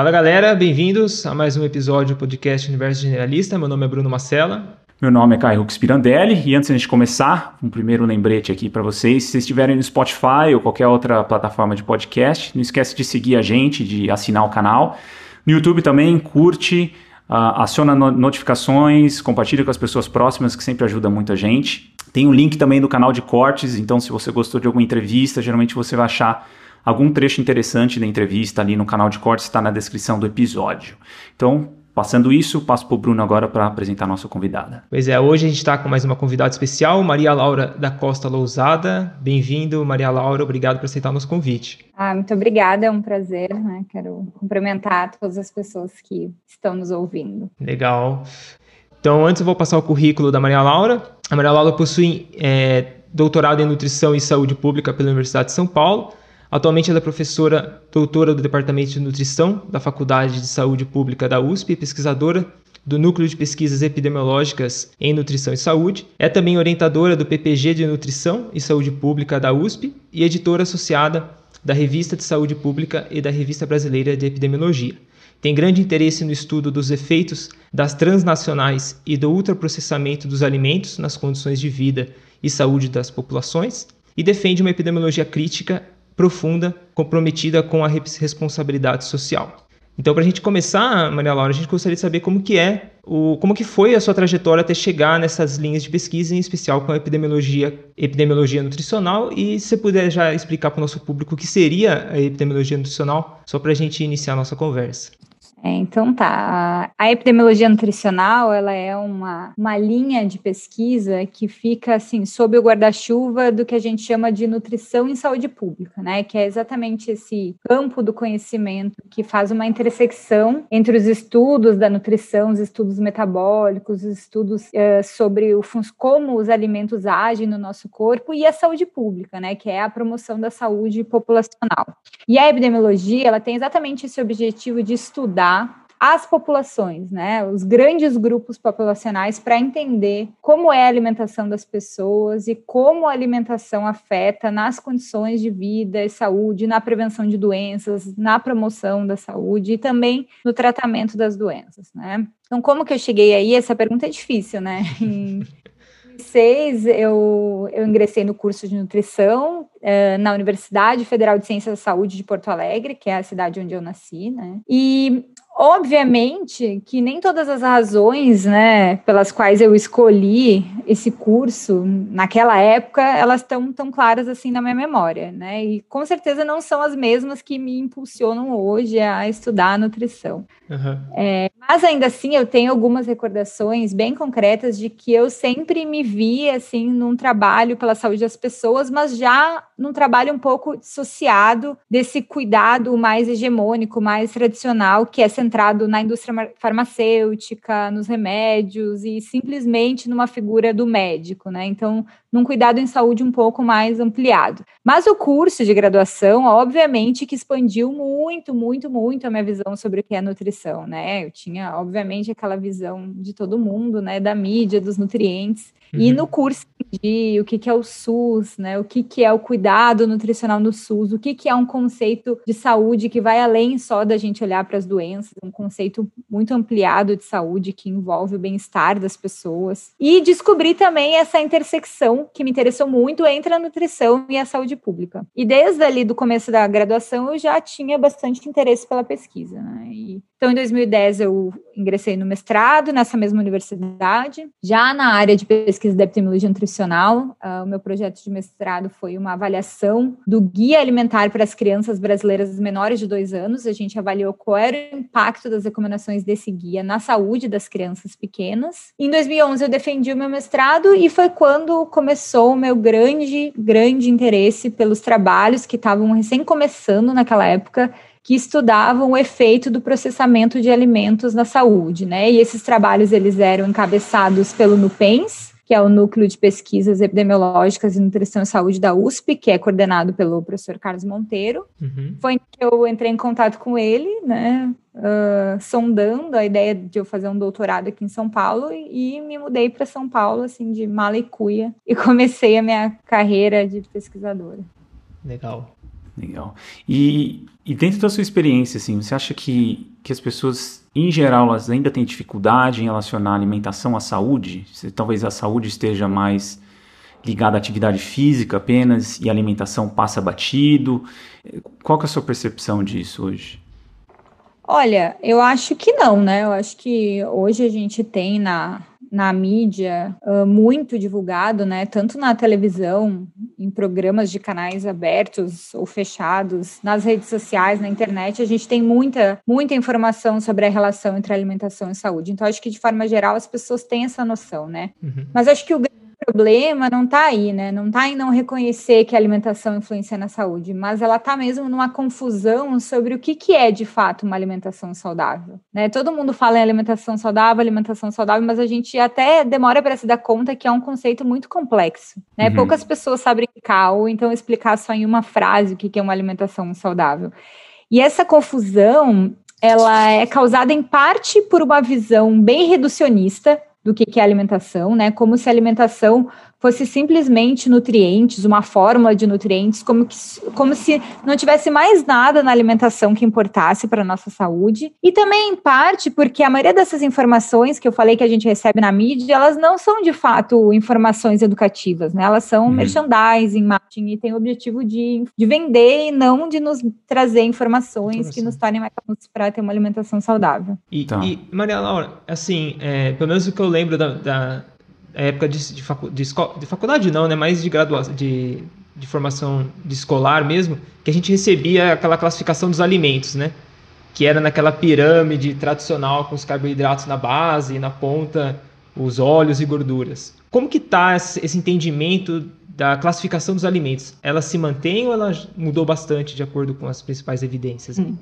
Fala galera, bem-vindos a mais um episódio do podcast Universo Generalista. Meu nome é Bruno Macella. Meu nome é Caio Spirandelli e antes de a gente começar, um primeiro lembrete aqui para vocês, se vocês estiverem no Spotify ou qualquer outra plataforma de podcast, não esquece de seguir a gente, de assinar o canal. No YouTube também, curte, uh, aciona no notificações, compartilha com as pessoas próximas, que sempre ajuda muita gente. Tem um link também do canal de cortes, então se você gostou de alguma entrevista, geralmente você vai achar algum trecho interessante da entrevista ali no canal de cortes, está na descrição do episódio. Então, Passando isso, passo para o Bruno agora para apresentar a nossa convidada. Pois é, hoje a gente está com mais uma convidada especial, Maria Laura da Costa Lousada. Bem-vindo, Maria Laura, obrigado por aceitar o nosso convite. Ah, muito obrigada, é um prazer, né? Quero cumprimentar todas as pessoas que estão nos ouvindo. Legal. Então, antes eu vou passar o currículo da Maria Laura. A Maria Laura possui é, doutorado em Nutrição e Saúde Pública pela Universidade de São Paulo Atualmente ela é professora doutora do Departamento de Nutrição da Faculdade de Saúde Pública da USP, pesquisadora do Núcleo de Pesquisas Epidemiológicas em Nutrição e Saúde. É também orientadora do PPG de Nutrição e Saúde Pública da USP e editora associada da Revista de Saúde Pública e da Revista Brasileira de Epidemiologia. Tem grande interesse no estudo dos efeitos das transnacionais e do ultraprocessamento dos alimentos nas condições de vida e saúde das populações e defende uma epidemiologia crítica profunda, comprometida com a responsabilidade social. Então, para a gente começar, Maria Laura, a gente gostaria de saber como que é, o, como que foi a sua trajetória até chegar nessas linhas de pesquisa, em especial com a epidemiologia, epidemiologia nutricional, e se você puder já explicar para o nosso público o que seria a epidemiologia nutricional, só para a gente iniciar a nossa conversa. É, então tá, a epidemiologia nutricional, ela é uma, uma linha de pesquisa que fica assim sob o guarda-chuva do que a gente chama de nutrição em saúde pública, né? Que é exatamente esse campo do conhecimento que faz uma intersecção entre os estudos da nutrição, os estudos metabólicos, os estudos uh, sobre o, como os alimentos agem no nosso corpo e a saúde pública, né? Que é a promoção da saúde populacional. E a epidemiologia, ela tem exatamente esse objetivo de estudar as populações, né, os grandes grupos populacionais, para entender como é a alimentação das pessoas e como a alimentação afeta nas condições de vida e saúde, na prevenção de doenças, na promoção da saúde e também no tratamento das doenças, né? Então, como que eu cheguei aí? Essa pergunta é difícil, né? Em 2006, eu, eu ingressei no curso de nutrição uh, na Universidade Federal de Ciências da Saúde de Porto Alegre, que é a cidade onde eu nasci, né? E Obviamente que nem todas as razões, né, pelas quais eu escolhi esse curso naquela época, elas estão tão claras assim na minha memória, né? E com certeza não são as mesmas que me impulsionam hoje a estudar a nutrição. Uhum. É, mas ainda assim eu tenho algumas recordações bem concretas de que eu sempre me vi assim num trabalho pela saúde das pessoas, mas já num trabalho um pouco dissociado desse cuidado mais hegemônico, mais tradicional, que é centrado na indústria farmacêutica, nos remédios e simplesmente numa figura do médico, né? Então, num cuidado em saúde um pouco mais ampliado. Mas o curso de graduação, obviamente, que expandiu muito, muito, muito a minha visão sobre o que é nutrição, né? Eu tinha, obviamente, aquela visão de todo mundo, né? Da mídia, dos nutrientes. Uhum. E no curso de o que, que é o SUS, né? O que, que é o cuidado nutricional no SUS, o que, que é um conceito de saúde que vai além só da gente olhar para as doenças, um conceito muito ampliado de saúde que envolve o bem-estar das pessoas. E descobri também essa intersecção que me interessou muito entre a nutrição e a saúde pública. E desde ali do começo da graduação eu já tinha bastante interesse pela pesquisa, né? E, então, em 2010 eu ingressei no mestrado nessa mesma universidade, já na área de pesquisa da epidemiologia nutricional. Uh, o meu projeto de mestrado foi uma avaliação do guia alimentar para as crianças brasileiras menores de dois anos. A gente avaliou qual era o impacto das recomendações desse guia na saúde das crianças pequenas. Em 2011 eu defendi o meu mestrado e foi quando começou o meu grande, grande interesse pelos trabalhos que estavam recém começando naquela época que estudavam o efeito do processamento de alimentos na saúde, né? E esses trabalhos eles eram encabeçados pelo NUPENS, que é o Núcleo de Pesquisas Epidemiológicas em Nutrição e Saúde da USP, que é coordenado pelo professor Carlos Monteiro. Uhum. Foi que eu entrei em contato com ele, né? Uh, sondando a ideia de eu fazer um doutorado aqui em São Paulo e, e me mudei para São Paulo, assim, de mala e cuia, e comecei a minha carreira de pesquisadora. Legal. Legal. E, e dentro da sua experiência, assim, você acha que, que as pessoas, em geral, elas ainda têm dificuldade em relacionar a alimentação à saúde? Se, talvez a saúde esteja mais ligada à atividade física apenas e a alimentação passa batido. Qual que é a sua percepção disso hoje? Olha, eu acho que não, né? Eu acho que hoje a gente tem na, na mídia uh, muito divulgado, né? Tanto na televisão, em programas de canais abertos ou fechados, nas redes sociais, na internet, a gente tem muita, muita informação sobre a relação entre alimentação e saúde. Então, acho que de forma geral as pessoas têm essa noção, né? Uhum. Mas acho que o problema não está aí, né? Não está em não reconhecer que a alimentação influencia na saúde, mas ela está mesmo numa confusão sobre o que, que é de fato uma alimentação saudável. Né? Todo mundo fala em alimentação saudável, alimentação saudável, mas a gente até demora para se dar conta que é um conceito muito complexo. Né? Uhum. Poucas pessoas sabem explicar, ou então explicar só em uma frase o que, que é uma alimentação saudável. E essa confusão ela é causada em parte por uma visão bem reducionista do que, que é alimentação, né? Como se a alimentação fosse simplesmente nutrientes, uma fórmula de nutrientes, como, que, como se não tivesse mais nada na alimentação que importasse para a nossa saúde. E também, em parte, porque a maioria dessas informações que eu falei que a gente recebe na mídia, elas não são de fato informações educativas, né? Elas são uhum. merchandising, marketing, e tem o objetivo de, de vender e não de nos trazer informações que nos tornem mais para ter uma alimentação saudável. E, tá. e Maria Laura, assim, é, pelo menos o que eu lembro da, da época de, de, facu, de, de, faculdade não, né? Mais de graduação, de, de formação de escolar mesmo, que a gente recebia aquela classificação dos alimentos, né? Que era naquela pirâmide tradicional com os carboidratos na base e na ponta os óleos e gorduras. Como que tá esse entendimento da classificação dos alimentos? Ela se mantém ou ela mudou bastante de acordo com as principais evidências? Hum.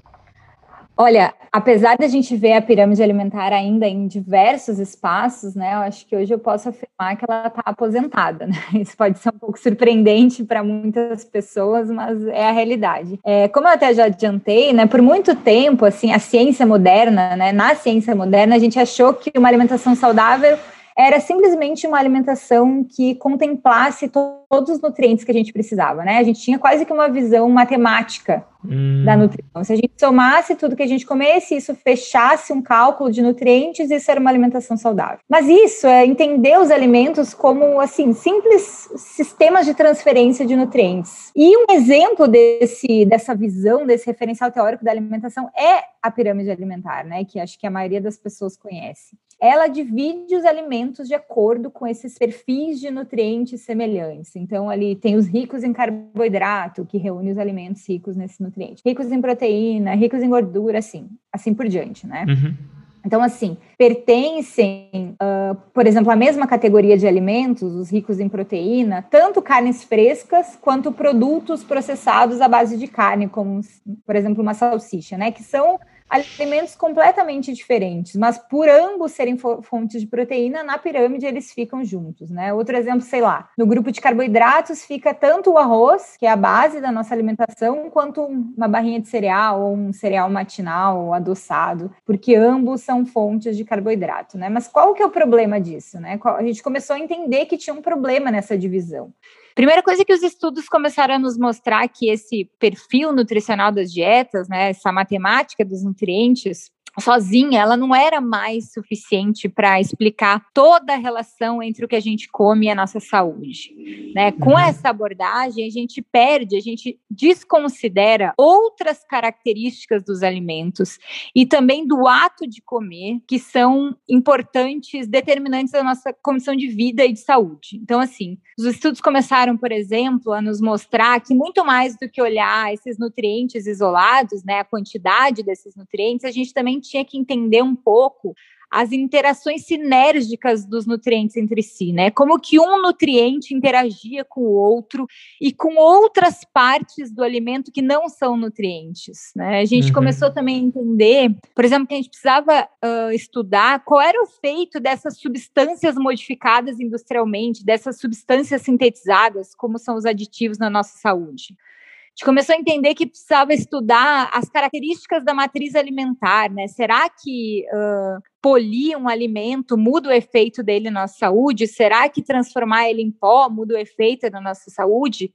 Olha, apesar da gente ver a pirâmide alimentar ainda em diversos espaços, né, eu acho que hoje eu posso afirmar que ela está aposentada. Né? Isso pode ser um pouco surpreendente para muitas pessoas, mas é a realidade. É, como eu até já adiantei, né, por muito tempo, assim, a ciência moderna, né, na ciência moderna, a gente achou que uma alimentação saudável era simplesmente uma alimentação que contemplasse todos os nutrientes que a gente precisava, né? A gente tinha quase que uma visão matemática hum. da nutrição. Se a gente somasse tudo que a gente comesse, isso fechasse um cálculo de nutrientes, isso era uma alimentação saudável. Mas isso é entender os alimentos como, assim, simples sistemas de transferência de nutrientes. E um exemplo desse, dessa visão, desse referencial teórico da alimentação é a pirâmide alimentar, né? Que acho que a maioria das pessoas conhece ela divide os alimentos de acordo com esses perfis de nutrientes semelhantes. Então, ali tem os ricos em carboidrato, que reúne os alimentos ricos nesse nutriente, ricos em proteína, ricos em gordura, assim, assim por diante, né? Uhum. Então, assim, pertencem, uh, por exemplo, à mesma categoria de alimentos, os ricos em proteína, tanto carnes frescas quanto produtos processados à base de carne, como, por exemplo, uma salsicha, né? Que são alimentos completamente diferentes, mas por ambos serem fontes de proteína, na pirâmide eles ficam juntos, né? Outro exemplo, sei lá, no grupo de carboidratos fica tanto o arroz, que é a base da nossa alimentação, quanto uma barrinha de cereal ou um cereal matinal adoçado, porque ambos são fontes de carboidrato, né? Mas qual que é o problema disso, né? A gente começou a entender que tinha um problema nessa divisão. Primeira coisa que os estudos começaram a nos mostrar que esse perfil nutricional das dietas, né, essa matemática dos nutrientes, sozinha, ela não era mais suficiente para explicar toda a relação entre o que a gente come e a nossa saúde. Né? Com uhum. essa abordagem, a gente perde, a gente desconsidera outras características dos alimentos e também do ato de comer, que são importantes, determinantes da nossa condição de vida e de saúde. Então, assim, os estudos começaram, por exemplo, a nos mostrar que muito mais do que olhar esses nutrientes isolados, né, a quantidade desses nutrientes, a gente também tinha que entender um pouco as interações sinérgicas dos nutrientes entre si, né? Como que um nutriente interagia com o outro e com outras partes do alimento que não são nutrientes, né? A gente uhum. começou também a entender, por exemplo, que a gente precisava uh, estudar qual era o efeito dessas substâncias modificadas industrialmente, dessas substâncias sintetizadas, como são os aditivos na nossa saúde gente começou a entender que precisava estudar as características da matriz alimentar, né? Será que uh, polir um alimento muda o efeito dele na nossa saúde? Será que transformar ele em pó muda o efeito da nossa saúde?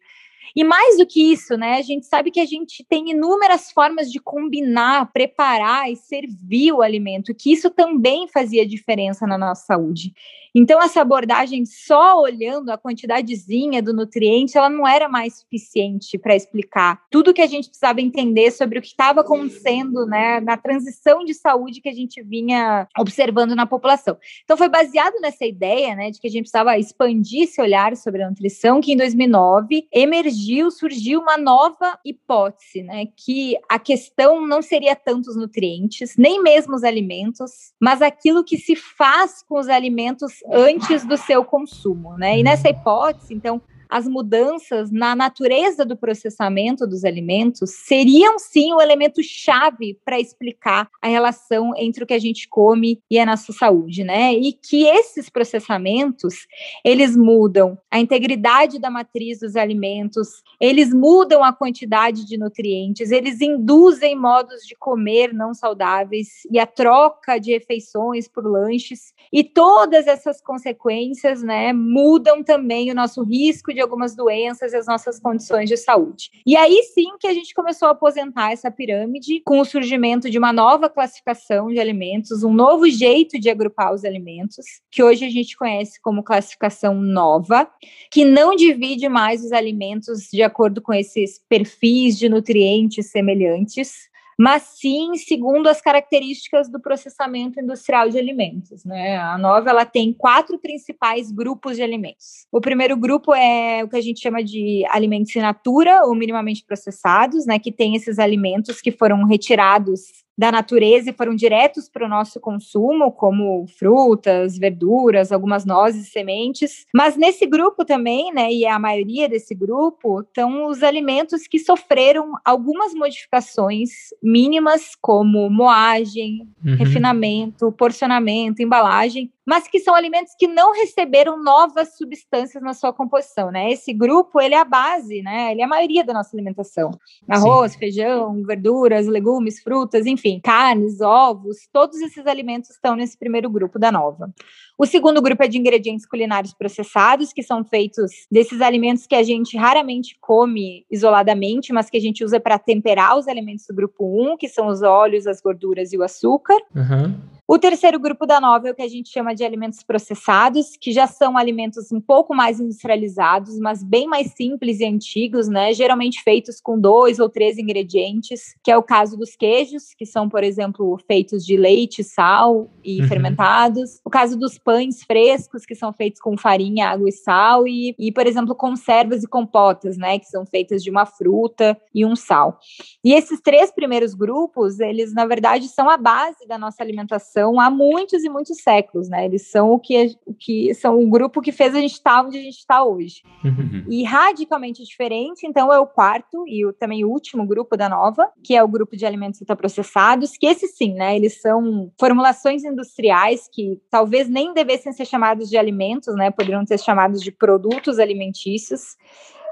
E mais do que isso, né? A gente sabe que a gente tem inúmeras formas de combinar, preparar e servir o alimento, que isso também fazia diferença na nossa saúde. Então, essa abordagem só olhando a quantidadezinha do nutriente, ela não era mais suficiente para explicar tudo que a gente precisava entender sobre o que estava acontecendo né, na transição de saúde que a gente vinha observando na população. Então, foi baseado nessa ideia né, de que a gente precisava expandir esse olhar sobre a nutrição, que em 2009 emergiu, surgiu uma nova hipótese, né, que a questão não seria tanto os nutrientes, nem mesmo os alimentos, mas aquilo que se faz com os alimentos antes do seu consumo, né? E nessa hipótese, então, as mudanças na natureza do processamento dos alimentos seriam sim o elemento chave para explicar a relação entre o que a gente come e a nossa saúde, né? E que esses processamentos, eles mudam a integridade da matriz dos alimentos, eles mudam a quantidade de nutrientes, eles induzem modos de comer não saudáveis e a troca de refeições por lanches, e todas essas consequências, né, mudam também o nosso risco de algumas doenças e as nossas condições de saúde. E aí sim que a gente começou a aposentar essa pirâmide com o surgimento de uma nova classificação de alimentos, um novo jeito de agrupar os alimentos, que hoje a gente conhece como classificação nova, que não divide mais os alimentos de acordo com esses perfis de nutrientes semelhantes, mas sim segundo as características do processamento industrial de alimentos. Né? A nova ela tem quatro principais grupos de alimentos. O primeiro grupo é o que a gente chama de alimentos in natura ou minimamente processados, né, que tem esses alimentos que foram retirados da natureza e foram diretos para o nosso consumo, como frutas, verduras, algumas nozes, sementes. Mas nesse grupo também, né, e é a maioria desse grupo, estão os alimentos que sofreram algumas modificações mínimas, como moagem, uhum. refinamento, porcionamento, embalagem, mas que são alimentos que não receberam novas substâncias na sua composição, né? Esse grupo, ele é a base, né? Ele é a maioria da nossa alimentação. Arroz, Sim. feijão, verduras, legumes, frutas, enfim, carnes, ovos, todos esses alimentos estão nesse primeiro grupo da nova. O segundo grupo é de ingredientes culinários processados, que são feitos desses alimentos que a gente raramente come isoladamente, mas que a gente usa para temperar os alimentos do grupo 1, que são os óleos, as gorduras e o açúcar. Uhum. O terceiro grupo da nova é o que a gente chama de alimentos processados, que já são alimentos um pouco mais industrializados, mas bem mais simples e antigos, né? Geralmente feitos com dois ou três ingredientes, que é o caso dos queijos, que são, por exemplo, feitos de leite, sal e uhum. fermentados. O caso dos pães frescos, que são feitos com farinha, água e sal. E, e, por exemplo, conservas e compotas, né? Que são feitas de uma fruta e um sal. E esses três primeiros grupos, eles, na verdade, são a base da nossa alimentação há muitos e muitos séculos, né? Eles são o que, o que são o grupo que fez a gente estar onde a gente está hoje. Uhum. E radicalmente diferente, então, é o quarto e o, também o último grupo da nova, que é o grupo de alimentos ultraprocessados, que esse sim, né? Eles são formulações industriais que talvez nem devessem ser chamados de alimentos, né? Poderiam ser chamados de produtos alimentícios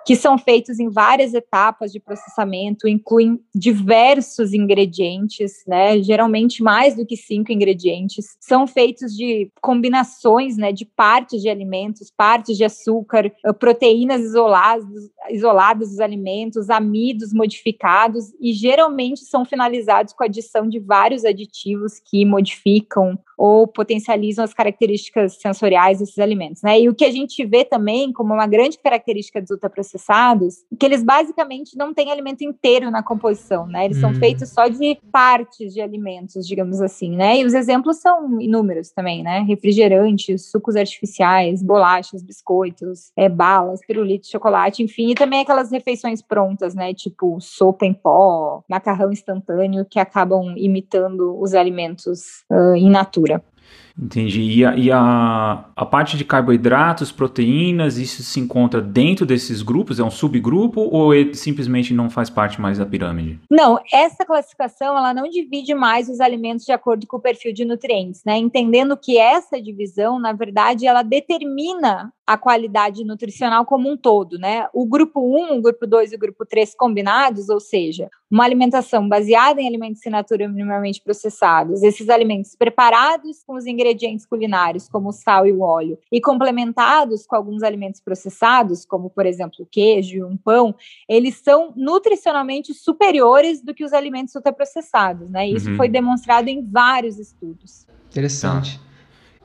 que são feitos em várias etapas de processamento, incluem diversos ingredientes, né? Geralmente mais do que cinco ingredientes. São feitos de combinações, né? De partes de alimentos, partes de açúcar, eh, proteínas isoladas, isoladas dos alimentos, amidos modificados e geralmente são finalizados com a adição de vários aditivos que modificam ou potencializam as características sensoriais desses alimentos, né? E o que a gente vê também como uma grande característica dos ultraprocessados, que eles basicamente não têm alimento inteiro na composição, né? Eles hum. são feitos só de partes de alimentos, digamos assim, né? E os exemplos são inúmeros também, né? Refrigerantes, sucos artificiais, bolachas, biscoitos, é, balas, pirulitos, chocolate, enfim, e também aquelas refeições prontas, né? Tipo sopa em pó, macarrão instantâneo, que acabam imitando os alimentos uh, in natura. Entendi. E, a, e a, a parte de carboidratos, proteínas, isso se encontra dentro desses grupos? É um subgrupo ou ele simplesmente não faz parte mais da pirâmide? Não, essa classificação ela não divide mais os alimentos de acordo com o perfil de nutrientes, né? Entendendo que essa divisão, na verdade, ela determina a qualidade nutricional como um todo, né? O grupo 1, o grupo 2 e o grupo 3 combinados, ou seja, uma alimentação baseada em alimentos in natura minimamente processados, esses alimentos preparados com os ingredientes ingredientes culinários, como o sal e o óleo, e complementados com alguns alimentos processados, como, por exemplo, o queijo e um pão, eles são nutricionalmente superiores do que os alimentos ultraprocessados, né? Isso uhum. foi demonstrado em vários estudos. Interessante. Tá.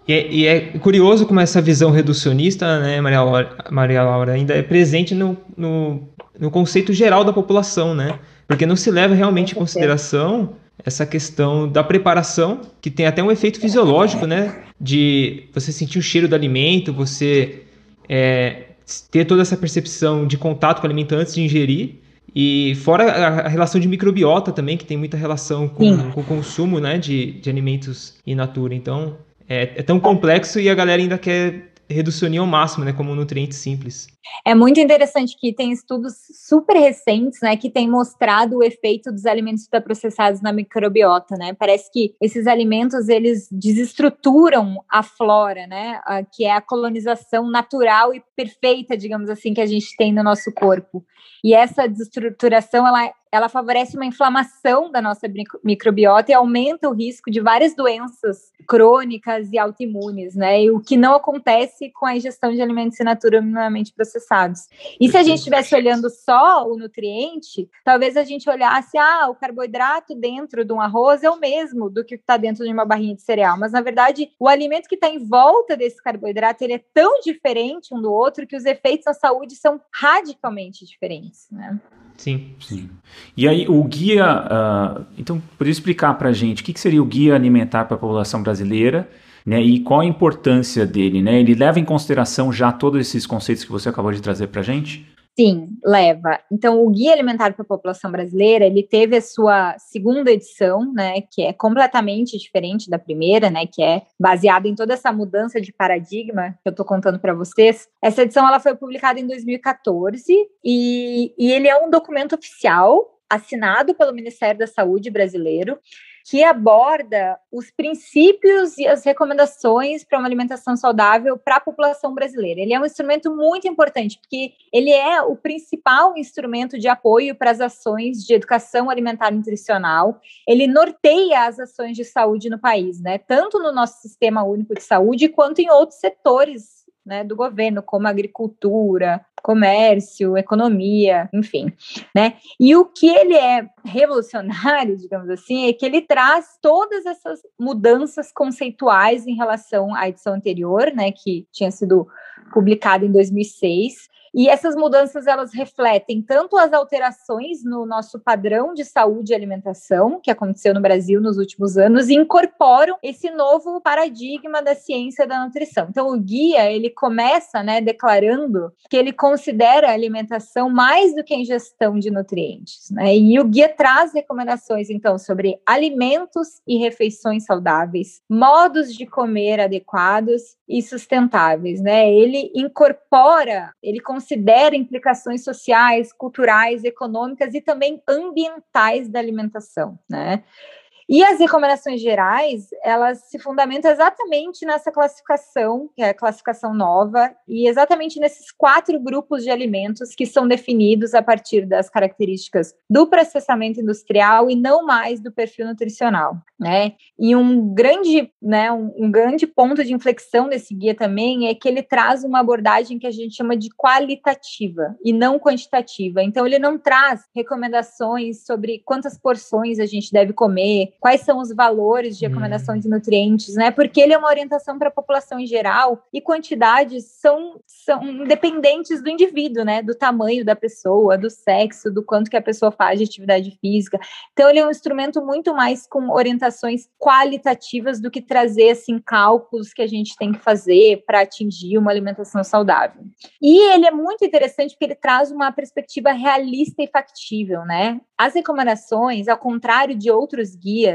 E é, e é, curioso como essa visão reducionista, né, Maria Laura, Maria Laura ainda é presente no, no, no conceito geral da população, né? Porque não se leva realmente em consideração essa questão da preparação, que tem até um efeito fisiológico, né? De você sentir o cheiro do alimento, você é, ter toda essa percepção de contato com o alimento antes de ingerir. E fora a, relação de microbiota também, que tem muita relação com, com o consumo né, de, de alimentos in natura. Então, é, é tão complexo e a galera ainda quer reducionir ao máximo, né, como um nutriente simples. É muito interessante que tem estudos super recentes, né, que têm mostrado o efeito dos alimentos ultraprocessados na microbiota, né? Parece que esses alimentos eles desestruturam a flora, né, que é a colonização natural e perfeita, digamos assim, que a gente tem no nosso corpo. E essa desestruturação ela ela favorece uma inflamação da nossa microbiota e aumenta o risco de várias doenças crônicas e autoimunes, né? E o que não acontece com a ingestão de alimentos naturalmente processados. E se a gente estivesse olhando só o nutriente, talvez a gente olhasse, ah, o carboidrato dentro de um arroz é o mesmo do que está dentro de uma barrinha de cereal, mas na verdade o alimento que está em volta desse carboidrato ele é tão diferente um do outro que os efeitos na saúde são radicalmente diferentes, né? Sim. Sim. E aí, o guia. Uh, então, poderia explicar para a gente o que, que, seria o guia alimentar para a população brasileira né, e qual a importância dele? Né? Ele leva em consideração já todos esses conceitos que você acabou de trazer para a gente? Sim, leva. Então, o Guia Alimentar para a População Brasileira, ele teve a sua segunda edição, né, que é completamente diferente da primeira, né, que é baseada em toda essa mudança de paradigma que eu estou contando para vocês. Essa edição ela foi publicada em 2014 e, e ele é um documento oficial assinado pelo Ministério da Saúde brasileiro que aborda os princípios e as recomendações para uma alimentação saudável para a população brasileira. Ele é um instrumento muito importante, porque ele é o principal instrumento de apoio para as ações de educação alimentar e nutricional. Ele norteia as ações de saúde no país, né? Tanto no nosso sistema único de saúde quanto em outros setores né, do governo, como agricultura, comércio, economia, enfim, né? E o que ele é revolucionário, digamos assim, é que ele traz todas essas mudanças conceituais em relação à edição anterior, né, que tinha sido publicada em 2006, e essas mudanças elas refletem tanto as alterações no nosso padrão de saúde e alimentação que aconteceu no Brasil nos últimos anos e incorporam esse novo paradigma da ciência da nutrição. Então o guia ele começa, né, declarando que ele considera a alimentação mais do que a ingestão de nutrientes, né? E o guia traz recomendações então sobre alimentos e refeições saudáveis, modos de comer adequados e sustentáveis, né? Ele incorpora, ele considera implicações sociais, culturais, econômicas e também ambientais da alimentação, né? E as recomendações gerais, elas se fundamentam exatamente nessa classificação, que é a classificação nova, e exatamente nesses quatro grupos de alimentos que são definidos a partir das características do processamento industrial e não mais do perfil nutricional, né? E um grande, né, um, um grande ponto de inflexão desse guia também é que ele traz uma abordagem que a gente chama de qualitativa e não quantitativa. Então ele não traz recomendações sobre quantas porções a gente deve comer, quais são os valores de recomendação hum. de nutrientes, né? Porque ele é uma orientação para a população em geral e quantidades são, são dependentes do indivíduo, né? Do tamanho da pessoa, do sexo, do quanto que a pessoa faz de atividade física. Então, ele é um instrumento muito mais com orientações qualitativas do que trazer, assim, cálculos que a gente tem que fazer para atingir uma alimentação saudável. E ele é muito interessante porque ele traz uma perspectiva realista e factível, né? As recomendações, ao contrário de outros guias,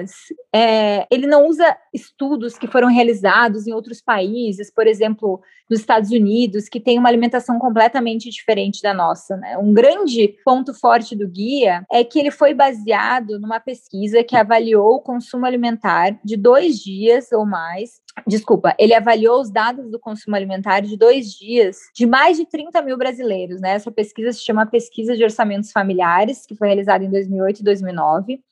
é, ele não usa estudos que foram realizados em outros países, por exemplo, nos Estados Unidos, que tem uma alimentação completamente diferente da nossa. Né? Um grande ponto forte do guia é que ele foi baseado numa pesquisa que avaliou o consumo alimentar de dois dias ou mais Desculpa, ele avaliou os dados do consumo alimentar de dois dias de mais de 30 mil brasileiros. Né? Essa pesquisa se chama Pesquisa de Orçamentos Familiares, que foi realizada em 2008 e 2009.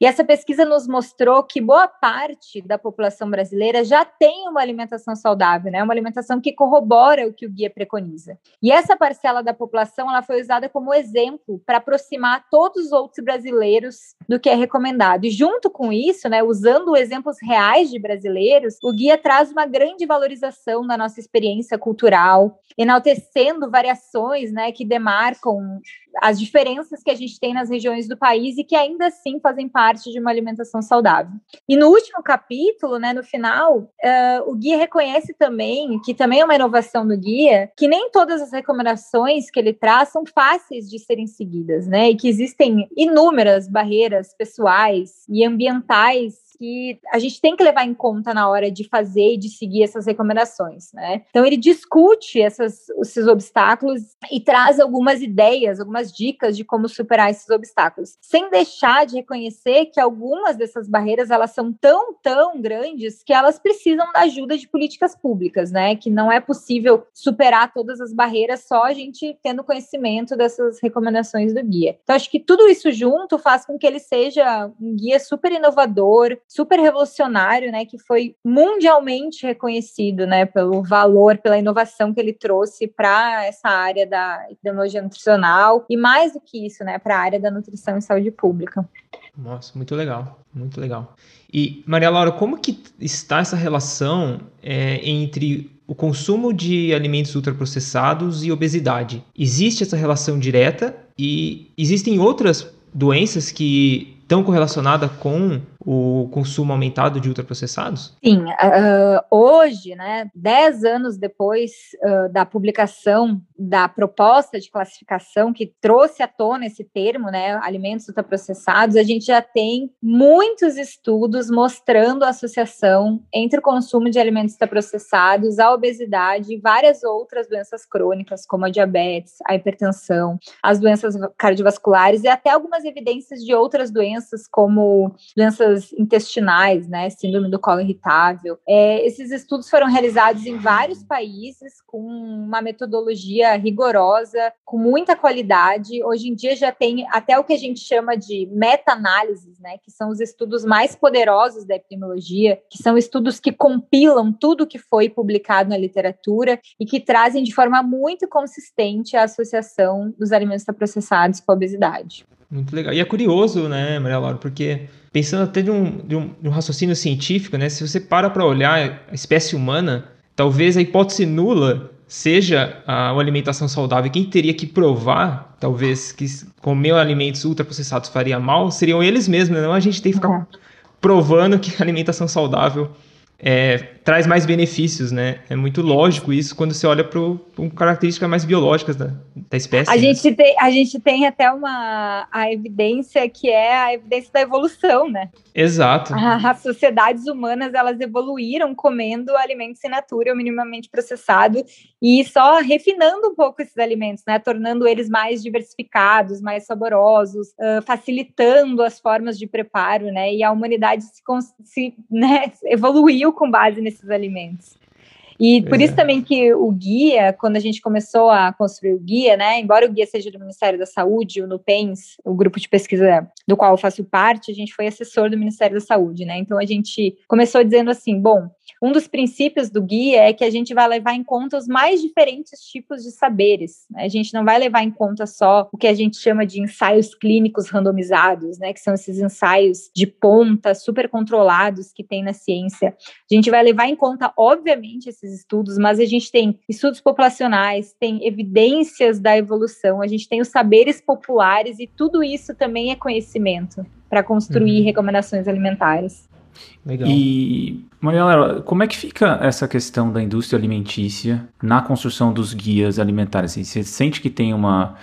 E essa pesquisa nos mostrou que boa parte da população brasileira já tem uma alimentação saudável, né? Uma alimentação que corrobora o que o guia preconiza. E essa parcela da população, ela foi usada como exemplo para aproximar todos os outros brasileiros do que é recomendado. E junto com isso, né, usando exemplos reais de brasileiros, o guia traz uma grande valorização da nossa experiência cultural, enaltecendo variações, né, que demarcam as diferenças que a gente tem nas regiões do país e que ainda assim fazem parte de uma alimentação saudável. E no último capítulo, né, no final, uh, o guia reconhece também, que também é uma inovação do guia, que nem todas as recomendações que ele traz são fáceis de serem seguidas, né, e que existem inúmeras barreiras pessoais e ambientais que a gente tem que levar em conta na hora de fazer e de seguir essas recomendações, né? Então ele discute essas, esses obstáculos e traz algumas ideias, algumas dicas de como superar esses obstáculos, sem deixar de reconhecer que algumas dessas barreiras elas são tão tão grandes que elas precisam da ajuda de políticas públicas, né? Que não é possível superar todas as barreiras só a gente tendo conhecimento dessas recomendações do guia. Então acho que tudo isso junto faz com que ele seja um guia super inovador, super revolucionário, né, que foi mundialmente reconhecido, né, pelo valor, pela inovação que ele trouxe para essa área da epidemiologia nutricional e mais do que isso, né, para a área da nutrição e saúde pública. Nossa, muito legal, muito legal. E Maria Laura, como que está essa relação é, entre o consumo de alimentos ultraprocessados e obesidade? Existe essa relação direta e existem outras doenças que estão correlacionadas com o consumo aumentado de ultraprocessados? Sim, uh, hoje, né, dez anos depois uh, da publicação da proposta de classificação que trouxe à tona esse termo, né, alimentos ultraprocessados, a gente já tem muitos estudos mostrando a associação entre o consumo de alimentos ultraprocessados, a obesidade e várias outras doenças crônicas, como a diabetes, a hipertensão, as doenças cardiovasculares e até algumas evidências de outras doenças, como doenças doenças intestinais, né, síndrome do colo irritável. É, esses estudos foram realizados em vários países com uma metodologia rigorosa, com muita qualidade. Hoje em dia já tem até o que a gente chama de meta-análises, né, que são os estudos mais poderosos da epidemiologia, que são estudos que compilam tudo que foi publicado na literatura e que trazem de forma muito consistente a associação dos alimentos processados com a obesidade. Muito legal. E é curioso, né, Maria Laura, porque pensando até de um, de um, de um raciocínio científico, né, se você para para olhar a espécie humana, talvez a hipótese nula seja a, a alimentação saudável. Quem teria que provar, talvez, que comer alimentos ultraprocessados faria mal, seriam eles mesmos, né? não a gente tem que ficar uhum. provando que a alimentação saudável é, traz mais benefícios, né? É muito lógico isso quando você olha para características mais biológicas da, da espécie. A, né? gente tem, a gente tem até uma a evidência que é a evidência da evolução, né? Exato. as sociedades humanas elas evoluíram comendo alimentos in natura ou minimamente processado e só refinando um pouco esses alimentos, né? Tornando eles mais diversificados, mais saborosos, uh, facilitando as formas de preparo, né? E a humanidade se, se né, evoluiu com base nesses alimentos. E por isso é. também que o guia, quando a gente começou a construir o guia, né, embora o guia seja do Ministério da Saúde, o NUPENS, o grupo de pesquisa do qual eu faço parte, a gente foi assessor do Ministério da Saúde, né? Então a gente começou dizendo assim, bom, um dos princípios do guia é que a gente vai levar em conta os mais diferentes tipos de saberes. Né? A gente não vai levar em conta só o que a gente chama de ensaios clínicos randomizados, né? que são esses ensaios de ponta super controlados que tem na ciência. A gente vai levar em conta, obviamente, esses estudos, mas a gente tem estudos populacionais, tem evidências da evolução, a gente tem os saberes populares e tudo isso também é conhecimento para construir uhum. recomendações alimentares. Legal. E, Mariela, como é que fica essa questão da indústria alimentícia na construção dos guias alimentares? Assim, você sente que tem uma,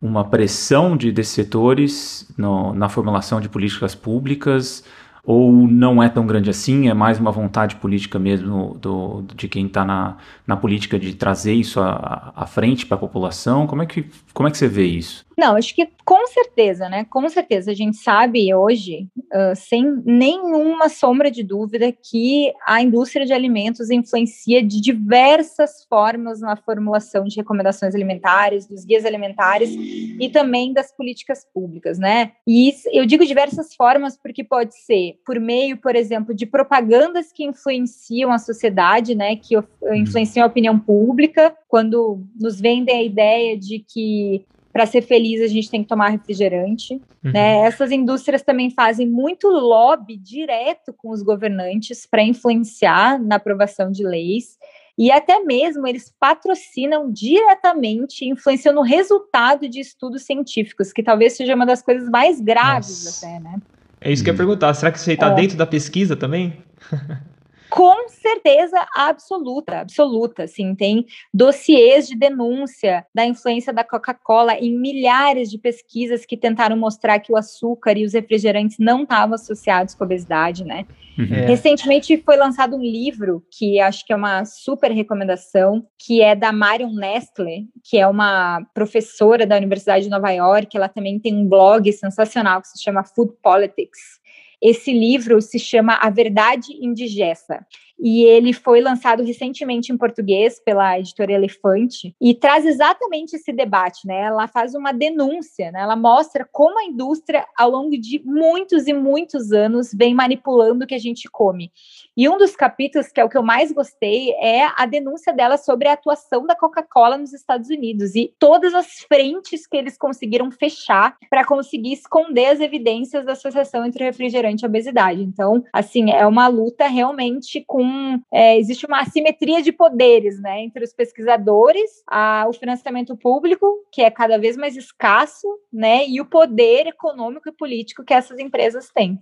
uma pressão de, desses setores no, na formulação de políticas públicas? Ou não é tão grande assim, é mais uma vontade política mesmo do, de quem está na, na política de trazer isso à, à frente para a população? Como é, que, como é que você vê isso? Não, acho que Com certeza, né? Com certeza. A gente sabe hoje, uh, sem nenhuma sombra de dúvida, que a indústria de alimentos influencia de diversas formas na formulação de recomendações alimentares, dos guias alimentares e também das políticas públicas, né? E isso, eu digo diversas formas porque pode ser por meio, por exemplo, de propagandas que influenciam a sociedade, né? Que uhum. influenciam a opinião pública, quando nos vendem a ideia de que para ser feliz a gente tem que tomar refrigerante. Uhum. Né? Essas indústrias também fazem muito lobby direto com os governantes para influenciar na aprovação de leis. E até mesmo eles patrocinam diretamente, influenciando o resultado de estudos científicos, que talvez seja uma das coisas mais graves Nossa. até, né? É isso que eu ia perguntar. Será que isso aí está é. dentro da pesquisa também? com certeza absoluta, absoluta, assim, tem dossiês de denúncia da influência da Coca-Cola em milhares de pesquisas que tentaram mostrar que o açúcar e os refrigerantes não estavam associados com a obesidade, né? Uhum. É. Recentemente foi lançado um livro que acho que é uma super recomendação, que é da Marion Nestle, que é uma professora da Universidade de Nova York. Ela também tem um blog sensacional que se chama Food Politics. Esse livro se chama A Verdade Indigesta e ele foi lançado recentemente em português pela editora Elefante e traz exatamente esse debate, né? Ela faz uma denúncia, né? Ela mostra como a indústria ao longo de muitos e muitos anos vem manipulando o que a gente come. E um dos capítulos que é o que eu mais gostei é a denúncia dela sobre a atuação da Coca-Cola nos Estados Unidos e todas as frentes que eles conseguiram fechar para conseguir esconder as evidências da associação entre refrigerante e obesidade. Então, assim, é uma luta realmente com é, existe uma assimetria de poderes, né, entre os pesquisadores, a, o financiamento público, que é cada vez mais escasso, né, e o poder econômico e político que essas empresas têm.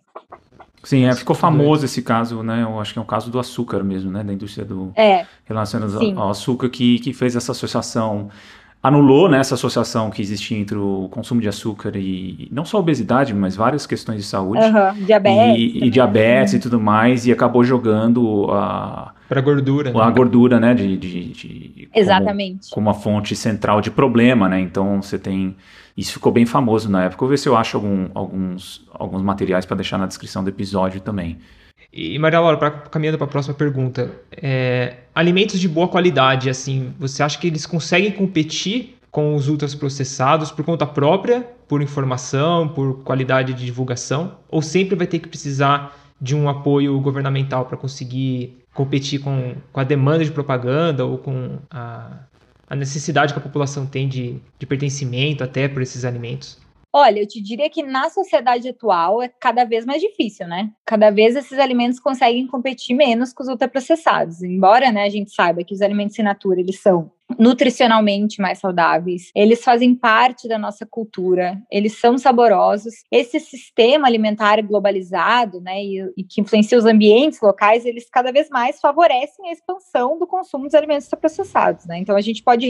Sim, é, ficou famoso esse caso, né? Eu acho que é um caso do açúcar mesmo, né? Da indústria do é, relacionado ao açúcar que, que fez essa associação anulou né, essa associação que existia entre o consumo de açúcar e não só obesidade, mas várias questões de saúde. Uhum, diabetes. E, e diabetes uhum. e tudo mais, e acabou jogando a. Para gordura. A né? gordura, né? De, de, de Exatamente. Como, como uma fonte central de problema, né? Então você tem. Isso ficou bem famoso na época. Vou ver se eu acho algum, alguns, alguns materiais para deixar na descrição do episódio também. E Maria Laura, pra, caminhando para a próxima pergunta, é, alimentos de boa qualidade, assim, você acha que eles conseguem competir com os ultraprocessados por conta própria, por informação, por qualidade de divulgação, ou sempre vai ter que precisar de um apoio governamental para conseguir competir com, com a demanda de propaganda ou com a, a necessidade que a população tem de, de pertencimento até por esses alimentos? Olha, eu te diria que na sociedade atual é cada vez mais difícil, né? Cada vez esses alimentos conseguem competir menos com os ultraprocessados. Embora, né, a gente saiba que os alimentos in natura, eles são nutricionalmente mais saudáveis, eles fazem parte da nossa cultura, eles são saborosos. Esse sistema alimentar globalizado, né, e, e, que influencia os ambientes locais, eles cada vez mais favorecem a expansão do consumo dos alimentos processados, né? Então a gente pode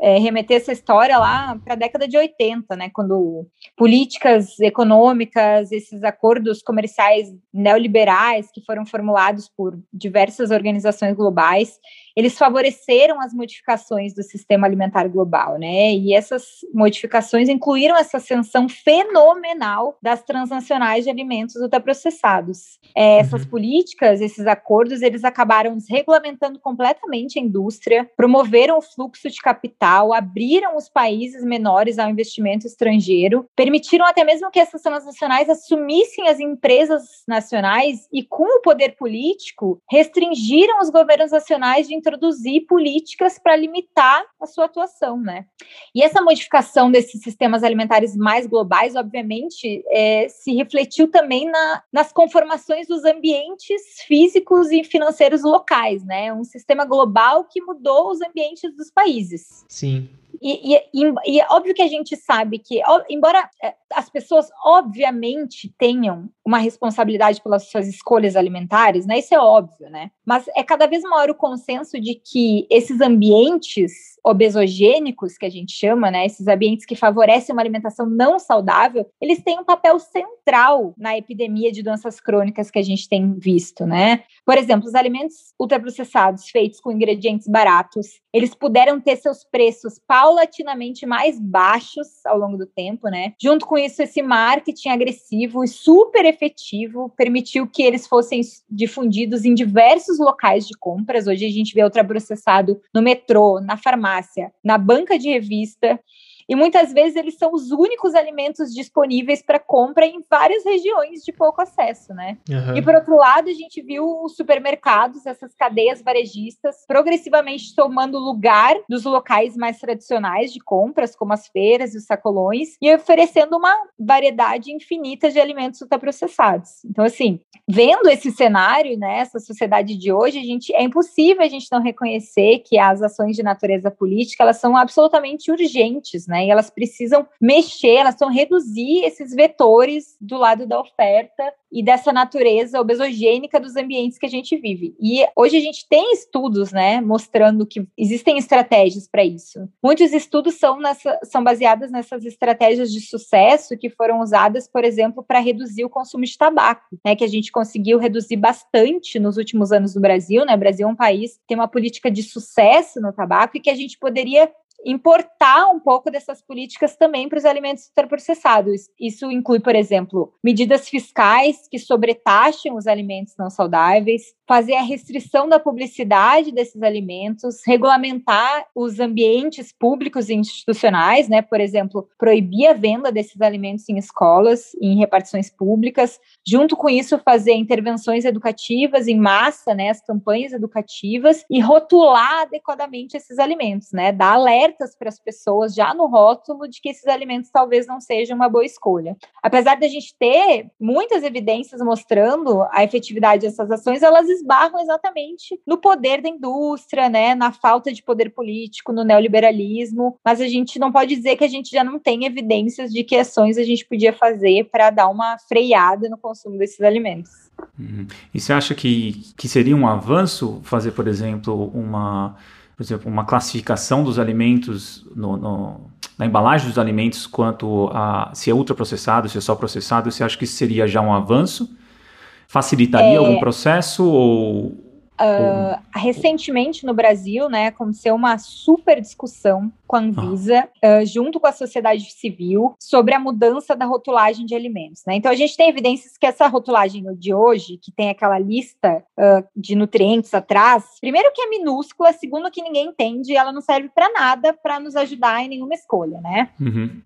é, remeter essa história lá para a década de 80, né, quando políticas econômicas, esses acordos comerciais neoliberais que foram formulados por diversas organizações globais, eles favoreceram as modificações do sistema alimentar global, né? E essas modificações incluíram essa ascensão fenomenal das transnacionais de alimentos ultraprocessados. É, essas uhum. políticas, esses acordos, eles acabaram desregulamentando completamente a indústria, promoveram o fluxo de capital, abriram os países menores ao investimento estrangeiro, permitiram até mesmo que essas transnacionais assumissem as empresas nacionais e, com o poder político, restringiram os governos nacionais de introduzir políticas para limitar a sua atuação, né? E essa modificação desses sistemas alimentares mais globais, obviamente, é, se refletiu também na, nas conformações dos ambientes físicos e financeiros locais, né? Um sistema global que mudou os ambientes dos países. Sim. E, e, e, é óbvio que a gente sabe que, embora é, as pessoas obviamente tenham uma responsabilidade pelas suas escolhas alimentares, né? Isso é óbvio, né? Mas é cada vez maior o consenso de que esses ambientes obesogênicos, que a gente chama, né, esses ambientes que favorecem uma alimentação não saudável, eles têm um papel central na epidemia de doenças crônicas que a gente tem visto, né? Por exemplo, os alimentos ultraprocessados feitos com ingredientes baratos, eles puderam ter seus preços paulatinamente mais baixos ao longo do tempo, né? Junto com isso, esse marketing agressivo e super efetivo permitiu que eles fossem difundidos em diversos locais de compras. Hoje a gente vê ultraprocessado no metrô, na farmácia, na banca de revista e muitas vezes eles são os únicos alimentos disponíveis para compra em várias regiões de pouco acesso, né? Uhum. E por outro lado, a gente viu os supermercados, essas cadeias varejistas, progressivamente tomando lugar dos locais mais tradicionais de compras, como as feiras e os sacolões, e oferecendo uma variedade infinita de alimentos ultraprocessados. Então, assim, vendo esse cenário, né, essa sociedade de hoje, a gente é impossível a gente não reconhecer que as ações de natureza política elas são absolutamente urgentes, né? Né? E elas precisam mexer, elas precisam reduzir esses vetores do lado da oferta e dessa natureza obesogênica dos ambientes que a gente vive. E hoje a gente tem estudos, né, mostrando que existem estratégias para isso. Muitos estudos são, nessa, são baseados nessas estratégias de sucesso que foram usadas, por exemplo, para reduzir o consumo de tabaco, né, que a gente conseguiu reduzir bastante nos últimos anos no Brasil, né? O Brasil é um país que tem uma política de sucesso no tabaco e que a gente poderia importar um pouco dessas políticas também para os alimentos ultraprocessados. Isso inclui, por exemplo, medidas fiscais que sobretaxem os alimentos não saudáveis, fazer a restrição da publicidade desses alimentos, regulamentar os ambientes públicos e institucionais, né? Por exemplo, proibir a venda desses alimentos em escolas, em repartições públicas. Junto com isso, fazer intervenções educativas em massa, né? As campanhas educativas e rotular adequadamente esses alimentos, né? Dar alertas para as pessoas já no rótulo de que esses alimentos talvez não sejam uma boa escolha. Apesar de a gente ter muitas evidências mostrando a efetividade dessas ações, elas esbarram exatamente no poder da indústria, né, na falta de poder político, no neoliberalismo, mas a gente não pode dizer que a gente já não tem evidências de que ações a gente podia fazer para dar uma freada no consumo desses alimentos. Uhum. E você acha que, que seria um avanço fazer, por exemplo, uma, por exemplo, uma classificação dos alimentos no, no, na embalagem dos alimentos quanto a se é ultraprocessado, se é só processado? Você acha que isso seria já um avanço? Facilitaria é... algum processo ou Uh, recentemente no Brasil, né, aconteceu uma super discussão com a Anvisa, ah. uh, junto com a sociedade civil, sobre a mudança da rotulagem de alimentos. Né? Então, a gente tem evidências que essa rotulagem de hoje, que tem aquela lista uh, de nutrientes atrás, primeiro que é minúscula, segundo que ninguém entende, ela não serve para nada para nos ajudar em nenhuma escolha, né? Uhum.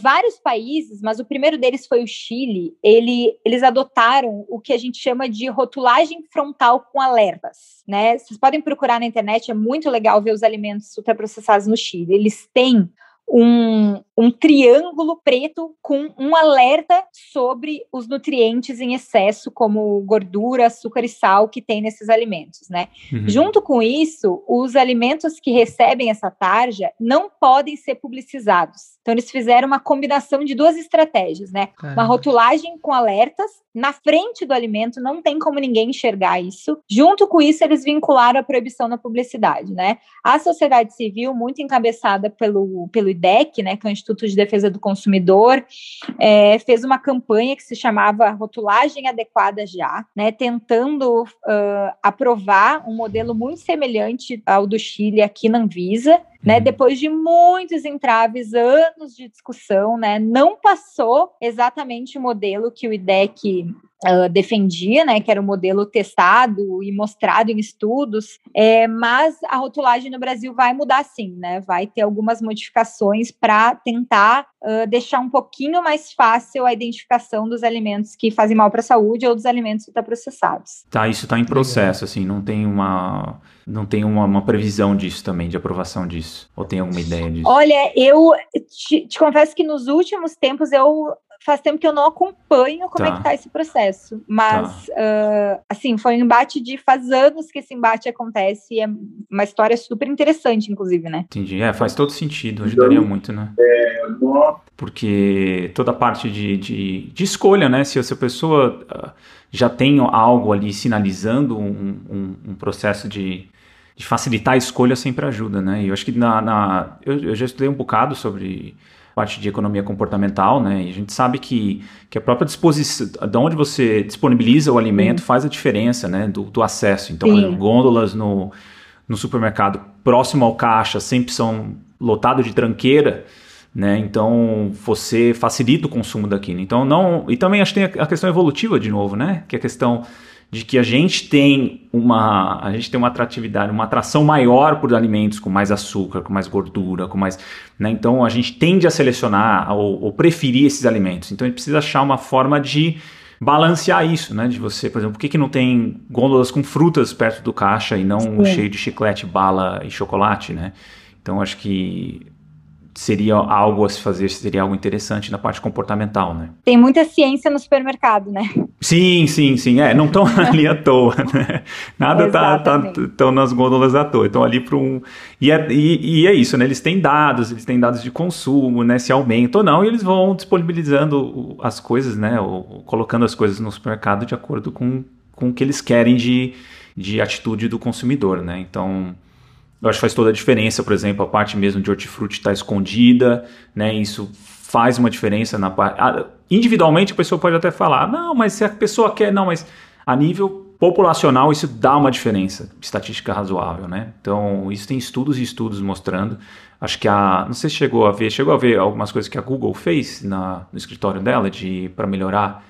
vários países, mas o primeiro deles foi o Chile, ele, eles adotaram o que a gente chama de rotulagem frontal com alertas, né? Vocês podem procurar na internet, é muito legal ver os alimentos ultraprocessados no Chile. Eles têm um, um triângulo preto com um alerta sobre os nutrientes em excesso, como gordura, açúcar e sal que tem nesses alimentos, né? Uhum. Junto com isso, os alimentos que recebem essa tarja não podem ser publicizados. Então, eles fizeram uma combinação de duas estratégias, né? Caramba. Uma rotulagem com alertas na frente do alimento, não tem como ninguém enxergar isso. Junto com isso, eles vincularam a proibição da publicidade, né? A sociedade civil, muito encabeçada pelo, pelo IDEC, né, que é o Instituto de Defesa do Consumidor, é, fez uma campanha que se chamava Rotulagem Adequada Já, né, tentando uh, aprovar um modelo muito semelhante ao do Chile aqui na Anvisa, né, uhum. depois de muitos entraves, anos de discussão, né, não passou exatamente o modelo que o IDEC uh, defendia, né, que era o modelo testado e mostrado em estudos, é, mas a rotulagem no Brasil vai mudar sim, né, vai ter algumas modificações para tentar uh, deixar um pouquinho mais fácil a identificação dos alimentos que fazem mal para a saúde ou dos alimentos ultraprocessados. Tá, isso está em processo, assim, não tem uma não tem uma, uma, previsão disso também, de aprovação disso? Ou tem alguma ideia disso? Olha, eu te, te confesso que nos últimos tempos eu faz tempo que eu não acompanho como tá. é que tá esse processo. Mas, tá. uh, assim, foi um embate de faz anos que esse embate acontece e é uma história super interessante, inclusive, né? Entendi. É, faz todo sentido, ajudaria então, muito, né? É, Porque toda a parte de, de, de, escolha, né? Se essa pessoa uh, já tem algo ali sinalizando um, um, um processo de, de facilitar a escolha sempre ajuda, né? E eu acho que na, na eu, eu, já estudei um bocado sobre parte de economia comportamental, né? E a gente sabe que, que a própria disposição, de onde você disponibiliza o alimento faz a diferença, né? Do, do acesso. Então, exemplo, gôndolas no, no supermercado próximo ao caixa sempre são lotado de tranqueira, né? Então você facilita o consumo daquilo. Então não e também acho que tem a questão evolutiva de novo, né? Que é a questão de que a gente tem uma a gente tem uma atratividade, uma atração maior por alimentos com mais açúcar, com mais gordura, com mais, né? Então a gente tende a selecionar ou, ou preferir esses alimentos. Então a gente precisa achar uma forma de balancear isso, né? De você, por exemplo, por que, que não tem gôndolas com frutas perto do caixa e não Sim. cheio de chiclete, bala e chocolate, né? Então acho que seria algo a se fazer, seria algo interessante na parte comportamental, né? Tem muita ciência no supermercado, né? Sim, sim, sim. É, não estão ali à toa, né? Nada tá, tá tão nas gôndolas à toa. Estão ali para um. E é, e, e é isso, né? Eles têm dados, eles têm dados de consumo, né? Se aumenta ou não, e eles vão disponibilizando as coisas, né? Ou colocando as coisas no supermercado de acordo com, com o que eles querem de, de atitude do consumidor, né? Então eu acho que faz toda a diferença, por exemplo, a parte mesmo de hortifruti está escondida, né? Isso faz uma diferença na parte. Individualmente a pessoa pode até falar, não, mas se a pessoa quer, não, mas a nível populacional isso dá uma diferença, estatística razoável, né? Então isso tem estudos e estudos mostrando. Acho que a, não sei se chegou a ver, chegou a ver algumas coisas que a Google fez na, no escritório dela de para melhorar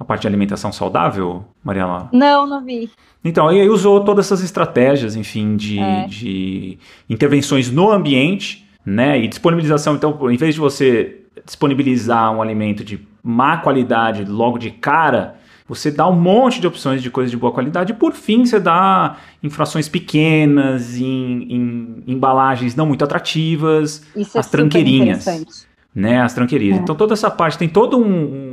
a parte de alimentação saudável, Mariela? Não, não vi. Então, e aí usou todas essas estratégias, enfim, de, é. de intervenções no ambiente, né? E disponibilização. Então, em vez de você disponibilizar um alimento de má qualidade logo de cara, você dá um monte de opções de coisas de boa qualidade e por fim você dá infrações pequenas, em, em embalagens não muito atrativas, Isso é as é tranqueirinhas. Né, as tranqueirinhas. É. Então toda essa parte tem todo um,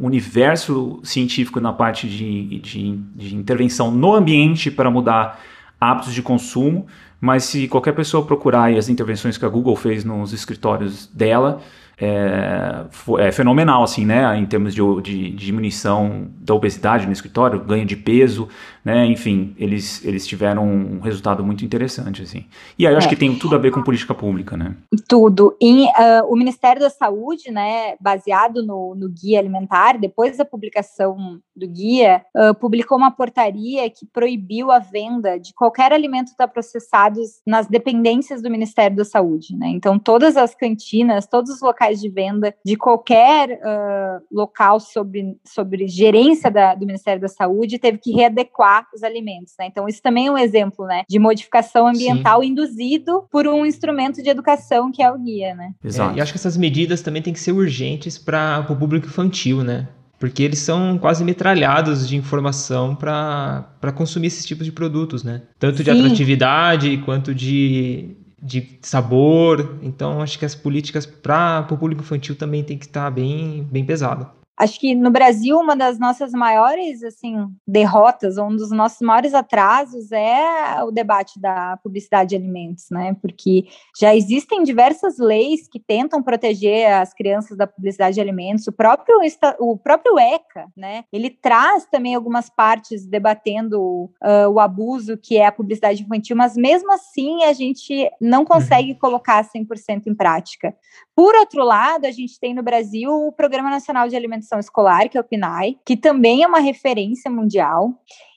universo científico na parte de, de, de intervenção no ambiente para mudar hábitos de consumo, mas se qualquer pessoa procurar as intervenções que a Google fez nos escritórios dela, é, é, fenomenal, assim, né? Em termos de, de, de, diminuição da obesidade no escritório, ganho de peso, né? Enfim, eles, eles tiveram um resultado muito interessante, assim. E aí eu acho é. que tem tudo a ver com política pública, né? Tudo. E uh, o Ministério da Saúde, né, baseado no, no guia alimentar, depois da publicação do guia, uh, publicou uma portaria que proibiu a venda de qualquer alimento processados nas dependências do Ministério da Saúde, né? Então, todas as cantinas, todos os locais locais de venda de qualquer uh, local sobre, sobre gerência da, do Ministério da Saúde teve que readequar os alimentos. Né? Então, isso também é um exemplo né, de modificação ambiental Sim. induzido por um instrumento de educação que é o guia. Né? Exato. É, e acho que essas medidas também têm que ser urgentes para o público infantil, né? porque eles são quase metralhados de informação para consumir esses tipos de produtos, né? Tanto de Sim. atratividade quanto de de sabor. Então, acho que as políticas para o público infantil também tem que estar tá bem, bem pesada. Acho que no Brasil, uma das nossas maiores assim, derrotas, um dos nossos maiores atrasos é o debate da publicidade de alimentos, né? Porque já existem diversas leis que tentam proteger as crianças da publicidade de alimentos. O próprio, o próprio ECA, né? Ele traz também algumas partes debatendo uh, o abuso que é a publicidade infantil, mas mesmo assim a gente não consegue uhum. colocar 100% em prática. Por outro lado, a gente tem no Brasil o Programa Nacional de Alimentação Escolar, que é o PNAE, que também é uma referência mundial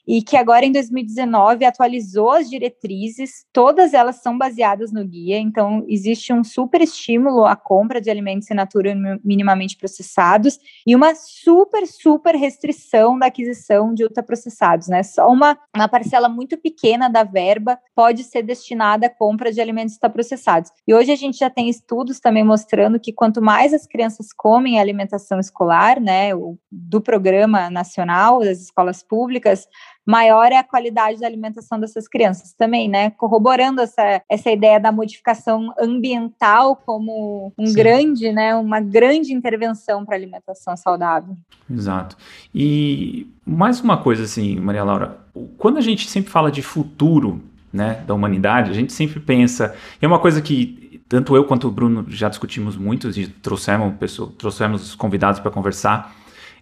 e que agora em 2019 atualizou as diretrizes, todas elas são baseadas no guia, então existe um super estímulo à compra de alimentos in natura minimamente processados e uma super, super restrição da aquisição de ultraprocessados, né? Só uma, uma parcela muito pequena da verba pode ser destinada à compra de alimentos ultraprocessados. E hoje a gente já tem estudos também mostrando que quanto mais as crianças comem alimentação escolar, né, do programa nacional das escolas públicas, maior é a qualidade da alimentação dessas crianças também, né? Corroborando essa, essa ideia da modificação ambiental como um Sim. grande, né? Uma grande intervenção para a alimentação saudável. Exato. E mais uma coisa assim, Maria Laura, quando a gente sempre fala de futuro, né, da humanidade, a gente sempre pensa, é uma coisa que tanto eu quanto o Bruno já discutimos muito e trouxemos, trouxemos convidados para conversar,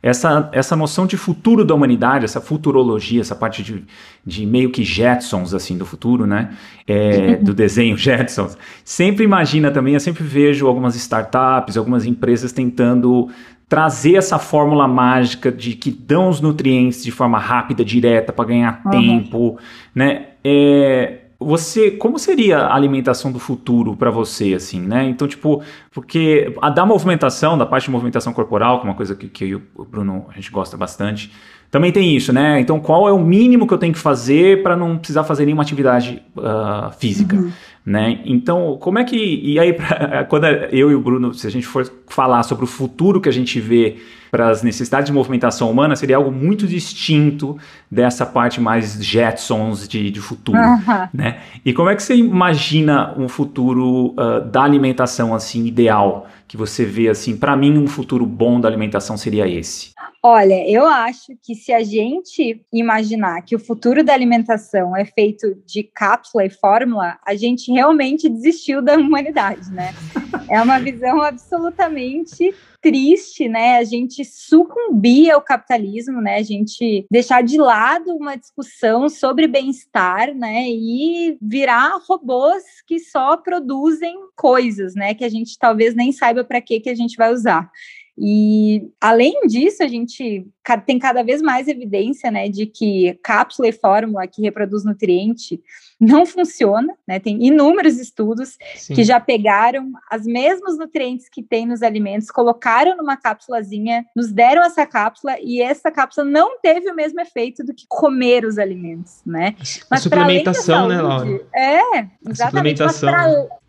essa, essa noção de futuro da humanidade, essa futurologia, essa parte de, de meio que Jetsons, assim, do futuro, né? É, do desenho Jetsons. Sempre imagina também, eu sempre vejo algumas startups, algumas empresas tentando trazer essa fórmula mágica de que dão os nutrientes de forma rápida, direta, para ganhar uhum. tempo, né? É, Você, como seria a alimentação do futuro para você, assim, né? Então, tipo, porque a da movimentação, da parte de movimentação corporal, que é uma coisa que, que o Bruno, a gente gosta bastante, também tem isso, né? Então, qual é o mínimo que eu tenho que fazer para não precisar fazer nenhuma atividade uh, física, uhum. né? Então, como é que... E aí, pra, quando eu e o Bruno, se a gente for falar sobre o futuro que a gente vê para as necessidades de movimentação humana, seria algo muito distinto dessa parte mais Jetsons de, de futuro, uhum. né? E como é que você imagina um futuro uh, da alimentação, assim, ideal? Que você vê, assim, para mim, um futuro bom da alimentação seria esse. Olha, eu acho que se a gente imaginar que o futuro da alimentação é feito de cápsula e fórmula, a gente realmente desistiu da humanidade, né? É uma visão absolutamente triste, né? A gente sucumbir ao capitalismo, né? A gente deixar de lado uma discussão sobre bem-estar, né? E virar robôs que só produzem coisas, né? Que a gente talvez nem saiba para que que a gente vai usar. E além disso, a gente tem cada vez mais evidência, né, de que cápsula e fórmula que reproduz nutriente não funciona, né? Tem inúmeros estudos Sim. que já pegaram os mesmos nutrientes que tem nos alimentos, colocaram numa cápsulazinha, nos deram essa cápsula e essa cápsula não teve o mesmo efeito do que comer os alimentos, né? Mas a suplementação, saúde, né, Laura? É, exatamente. Mas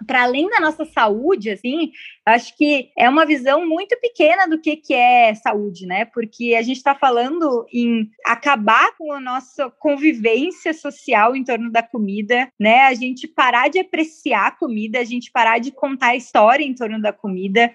para além da nossa saúde, assim, acho que é uma visão muito pequena do que, que é saúde, né? Porque a gente está falando em acabar com a nossa convivência social em torno da comida, né? A gente parar de apreciar a comida, a gente parar de contar a história em torno da comida,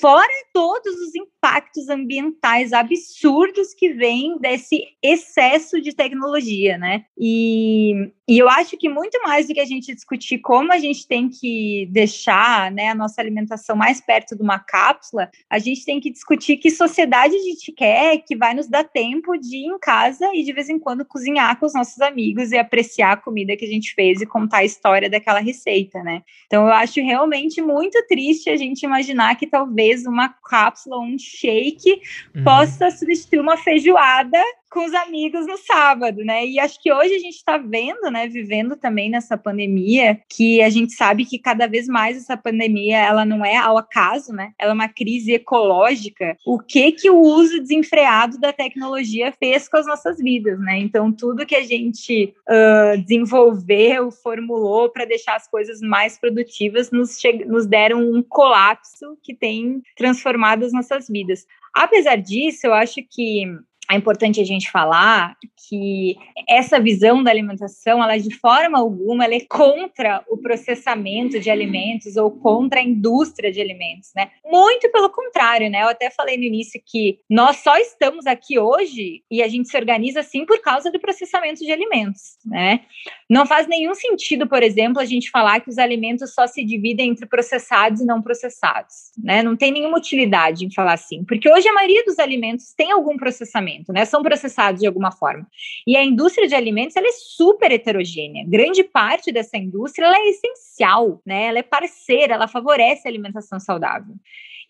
fora todos os impactos ambientais absurdos que vêm desse excesso de tecnologia, né? E, e eu acho que muito mais do que a gente discutir como a gente tem que deixar né, a nossa alimentação mais perto de uma cápsula, a gente tem que discutir que sociedade a gente quer que vai nos dar tempo de ir em casa e de vez em quando cozinhar com os nossos amigos e apreciar a comida que a gente fez e contar a história daquela receita, né? Então eu acho realmente muito triste a gente imaginar que talvez uma cápsula, um shake, uhum. possa substituir uma feijoada com os amigos no sábado, né? E acho que hoje a gente está vendo, né, vivendo também nessa pandemia, que a gente sabe que cada vez mais essa pandemia, ela não é ao acaso, né? Ela é uma crise ecológica. O que que o uso desenfreado da tecnologia fez com as nossas vidas, né? Então tudo que a gente uh, desenvolveu, formulou para deixar as coisas mais produtivas, nos, nos deram um colapso que tem transformado as nossas vidas. Apesar disso, eu acho que é importante a gente falar que essa visão da alimentação, ela de forma alguma ela é contra o processamento de alimentos ou contra a indústria de alimentos, né? Muito pelo contrário, né? Eu até falei no início que nós só estamos aqui hoje e a gente se organiza assim por causa do processamento de alimentos, né? Não faz nenhum sentido, por exemplo, a gente falar que os alimentos só se dividem entre processados e não processados, né? Não tem nenhuma utilidade em falar assim, porque hoje a maioria dos alimentos tem algum processamento alimento, né? São processados de alguma forma. E a indústria de alimentos, ela é super heterogênea. Grande parte dessa indústria, ela é essencial, né? Ela é parceira, ela favorece a alimentação saudável.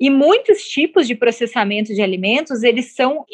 E muitos tipos de processamento de alimentos, eles são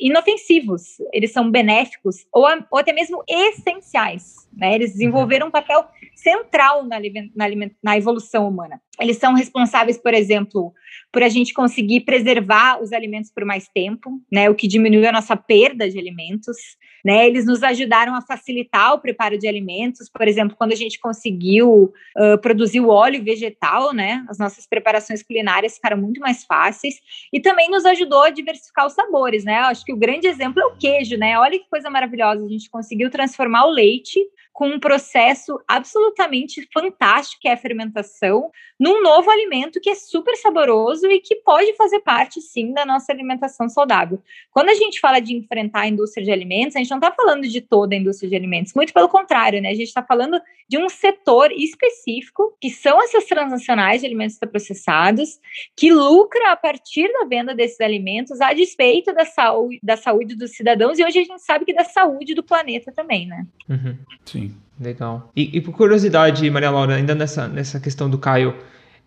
inofensivos, eles são benéficos ou, ou até mesmo essenciais. Né? Eles desenvolveram um papel central na, na, na evolução humana. Eles são responsáveis, por exemplo, por a gente conseguir preservar os alimentos por mais tempo, né, o que diminui a nossa perda de alimentos, né? Eles nos ajudaram a facilitar o preparo de alimentos, por exemplo, quando a gente conseguiu uh, produzir o óleo vegetal, né, as nossas preparações culinárias ficaram muito mais fáceis e também nos ajudou a diversificar os sabores, né? Acho que o grande exemplo é o queijo, né? Olha que coisa maravilhosa, a gente conseguiu transformar o leite com um processo absolutamente fantástico, que é a fermentação, num novo alimento que é super saboroso e que pode fazer parte, sim, da nossa alimentação saudável. Quando a gente fala de enfrentar a indústria de alimentos, a gente não está falando de toda a indústria de alimentos, muito pelo contrário, né? A gente está falando de um setor específico, que são essas transnacionais de alimentos processados, que lucra a partir da venda desses alimentos a despeito da saúde, da saúde dos cidadãos, e hoje a gente sabe que da saúde do planeta também, né? Uhum. Sim. Legal. E, e, por curiosidade, Maria Laura, ainda nessa, nessa questão do Caio,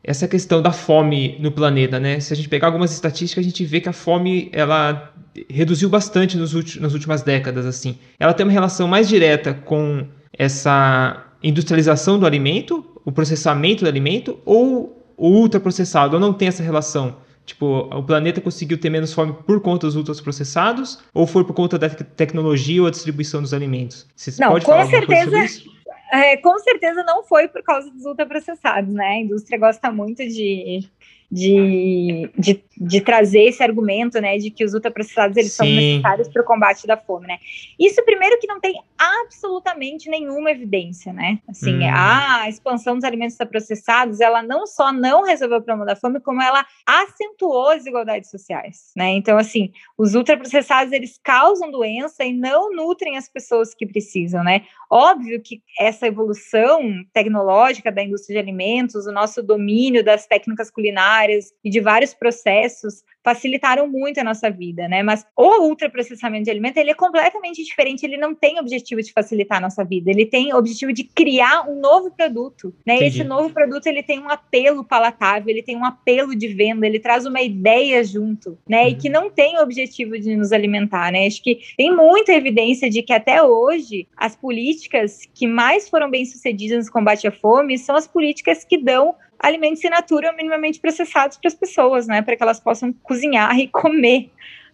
essa questão da fome no planeta, né? Se a gente pegar algumas estatísticas, a gente vê que a fome ela reduziu bastante nos últimos, nas últimas décadas, assim. Ela tem uma relação mais direta com essa industrialização do alimento, o processamento do alimento, ou o ultraprocessado, ou não tem essa relação? Tipo, o planeta conseguiu ter menos fome por conta dos ultraprocessados ou foi por conta da tecnologia ou a distribuição dos alimentos? Você não, pode com falar certeza. É, com certeza não foi por causa dos ultraprocessados, né? A indústria gosta muito de de, de, de, trazer esse argumento, né, de que os ultraprocessados eles Sim. são necessários para o combate da fome, né? Isso primeiro que não tem absolutamente nenhuma evidência, né? Assim, hum. a expansão dos alimentos ultraprocessados, ela não só não resolveu o problema da fome, como ela acentuou as desigualdades sociais, né? Então, assim, os ultraprocessados eles causam doença e não nutrem as pessoas que precisam, né? Óbvio que essa evolução tecnológica da indústria de alimentos, o nosso domínio das técnicas culinárias áreas e de vários processos facilitaram muito a nossa vida, né? Mas o ultraprocessamento de alimento, ele é completamente diferente, ele não tem objetivo de facilitar a nossa vida, ele tem objetivo de criar um novo produto, né? Entendi. Esse novo produto, ele tem um apelo palatável, ele tem um apelo de venda, ele traz uma ideia junto, né? Uhum. E que não tem o objetivo de nos alimentar, né? Acho que tem muita evidência de que até hoje as políticas que mais foram bem sucedidas no combate à fome são as políticas que dão alimentos in natura minimamente processados para as pessoas, né? Para que elas possam cozinhar e comer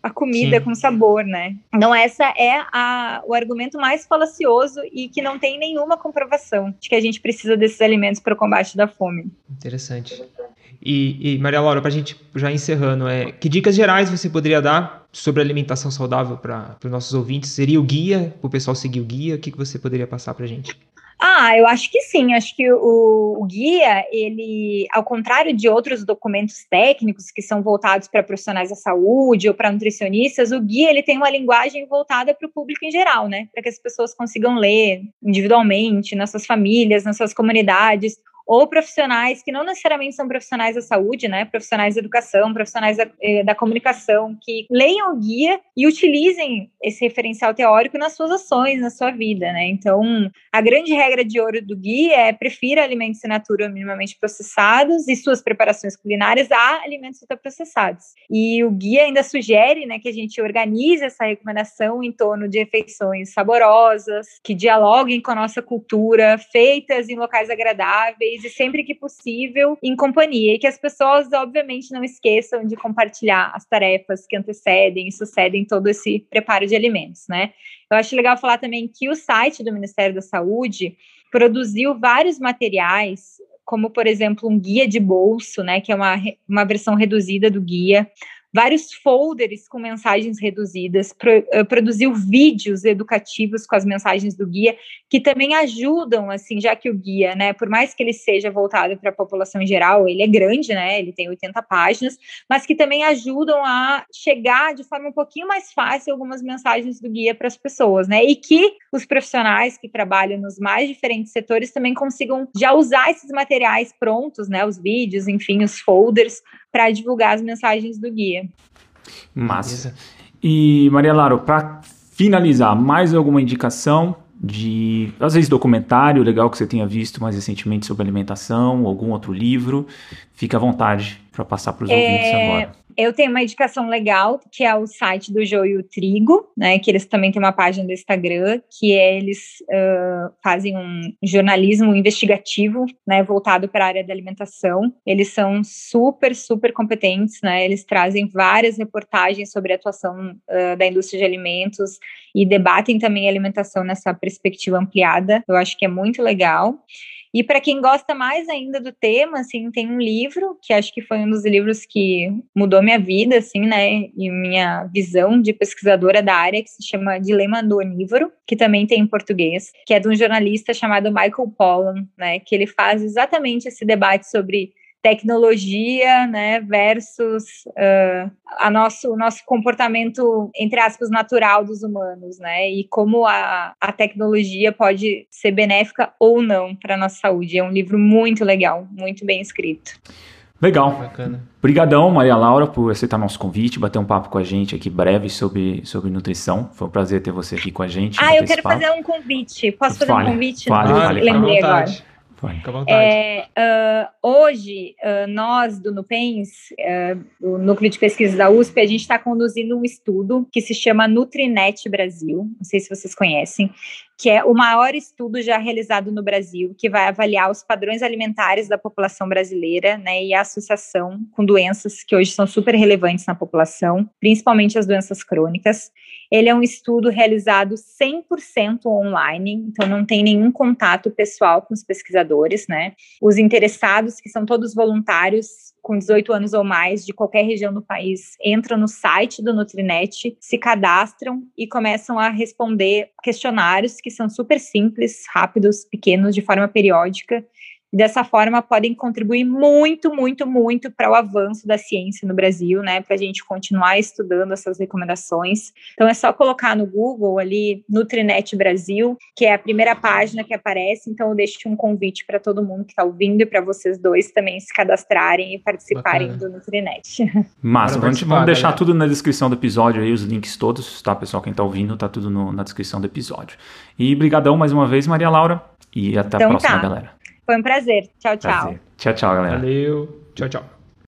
a comida Sim. com sabor, né? Então essa é a, o argumento mais falacioso e que não tem nenhuma comprovação de que a gente precisa desses alimentos para o combate da fome. Interessante. E, e Maria Laura, para a gente já encerrando, é, que dicas gerais você poderia dar sobre alimentação saudável para os nossos ouvintes? Seria o guia, para o pessoal seguir o guia? O que, que você poderia passar para a gente? Ah, eu acho que sim. Acho que o, o, guia, ele, ao contrário de outros documentos técnicos que são voltados para profissionais da saúde ou para nutricionistas, o guia ele tem uma linguagem voltada para o público em geral, né? Para que as pessoas consigam ler individualmente, nas suas famílias, nas suas comunidades, ou profissionais que não necessariamente são profissionais da saúde, né? Profissionais da educação, profissionais da, eh, da comunicação, que leiam o guia e utilizem esse referencial teórico nas suas ações, na sua vida, né? Então, a grande regra de ouro do guia é prefira alimentos in natura minimamente processados e suas preparações culinárias a alimentos ultraprocessados. E o guia ainda sugere, né, que a gente organize essa recomendação em torno de refeições saborosas, que dialoguem com a nossa cultura, feitas em locais agradáveis e sempre que possível em companhia. E que as pessoas, obviamente, não esqueçam de compartilhar as tarefas que antecedem e sucedem todo esse preparo de alimentos, né? Eu acho legal falar também que o site do Ministério da Saúde produziu vários materiais como por exemplo um guia de bolso, né, que é uma, uma versão reduzida do guia, vários folders com mensagens reduzidas, pro, uh, produziu vídeos educativos com as mensagens do guia, que também ajudam, assim, já que o guia, né, por mais que ele seja voltado para a população em geral, ele é grande, né, ele tem 80 páginas, mas que também ajudam a chegar de forma um pouquinho mais fácil algumas mensagens do guia para as pessoas, né, e que os profissionais que trabalham nos mais diferentes setores também consigam já usar esses materiais prontos, né, os vídeos, enfim, os folders, para divulgar as mensagens do guia. Massa. E Maria Laro, para finalizar, mais alguma indicação de, às vezes, documentário legal que você tenha visto mais recentemente sobre alimentação, algum outro livro? Fique à vontade para passar para os é... ouvintes agora. Eu tenho uma indicação legal, que é o site do Joio Trigo, né? Que eles também têm uma página do Instagram, que é, eles uh, fazem um jornalismo investigativo, né? Voltado para a área da alimentação. Eles são super, super competentes, né? Eles trazem várias reportagens sobre a atuação uh, da indústria de alimentos e debatem também a alimentação nessa perspectiva ampliada. Eu acho que é muito legal. E para quem gosta mais ainda do tema, assim, tem um livro que acho que foi um dos livros que mudou minha vida, assim, né, e minha visão de pesquisadora da área, que se chama Dilema do Onívoro, que também tem em português, que é de um jornalista chamado Michael Pollan, né, que ele faz exatamente esse debate sobre tecnologia, né, versus uh, a nosso, o nosso comportamento, entre aspas, natural dos humanos, né, e como a, a tecnologia pode ser benéfica ou não para a nossa saúde. É um livro muito legal, muito bem escrito. Legal. Bacana. Obrigadão, Maria Laura, por aceitar nosso convite, bater um papo com a gente aqui breve sobre, sobre nutrição. Foi um prazer ter você aqui com a gente. Ah, eu quero fazer um convite. Posso fazer um convite? Fale, fale, Lembrei agora. Fica à vontade. É, uh, hoje, uh, nós do NUPENS, uh, o Núcleo de Pesquisa da USP, a gente está conduzindo um estudo que se chama Nutrinet Brasil. Não sei se vocês conhecem, que é o maior estudo já realizado no Brasil, que vai avaliar os padrões alimentares da população brasileira, né, e a associação com doenças que hoje são super relevantes na população, principalmente as doenças crônicas. Ele é um estudo realizado 100% online, então não tem nenhum contato pessoal com os pesquisadores, né? Os interessados, que são todos voluntários, com 18 anos ou mais de qualquer região do país entram no site do Nutrinet, se cadastram e começam a responder questionários que são super simples, rápidos, pequenos, de forma periódica dessa forma podem contribuir muito, muito, muito para o avanço da ciência no Brasil, né? Para a gente continuar estudando essas recomendações. Então é só colocar no Google ali Nutrinet Brasil, que é a primeira página que aparece. Então eu deixo um convite para todo mundo que está ouvindo e para vocês dois também se cadastrarem e participarem Bacana. do Nutrinet. Massa, vamos, vamos deixar tudo na descrição do episódio aí, os links todos, tá, pessoal? Quem está ouvindo, tá tudo no, na descrição do episódio. E brigadão mais uma vez, Maria Laura, e até então, a próxima, tá. galera. Foi um prazer. Tchau, tchau. Prazer. Tchau, tchau, galera. Valeu. Tchau, tchau.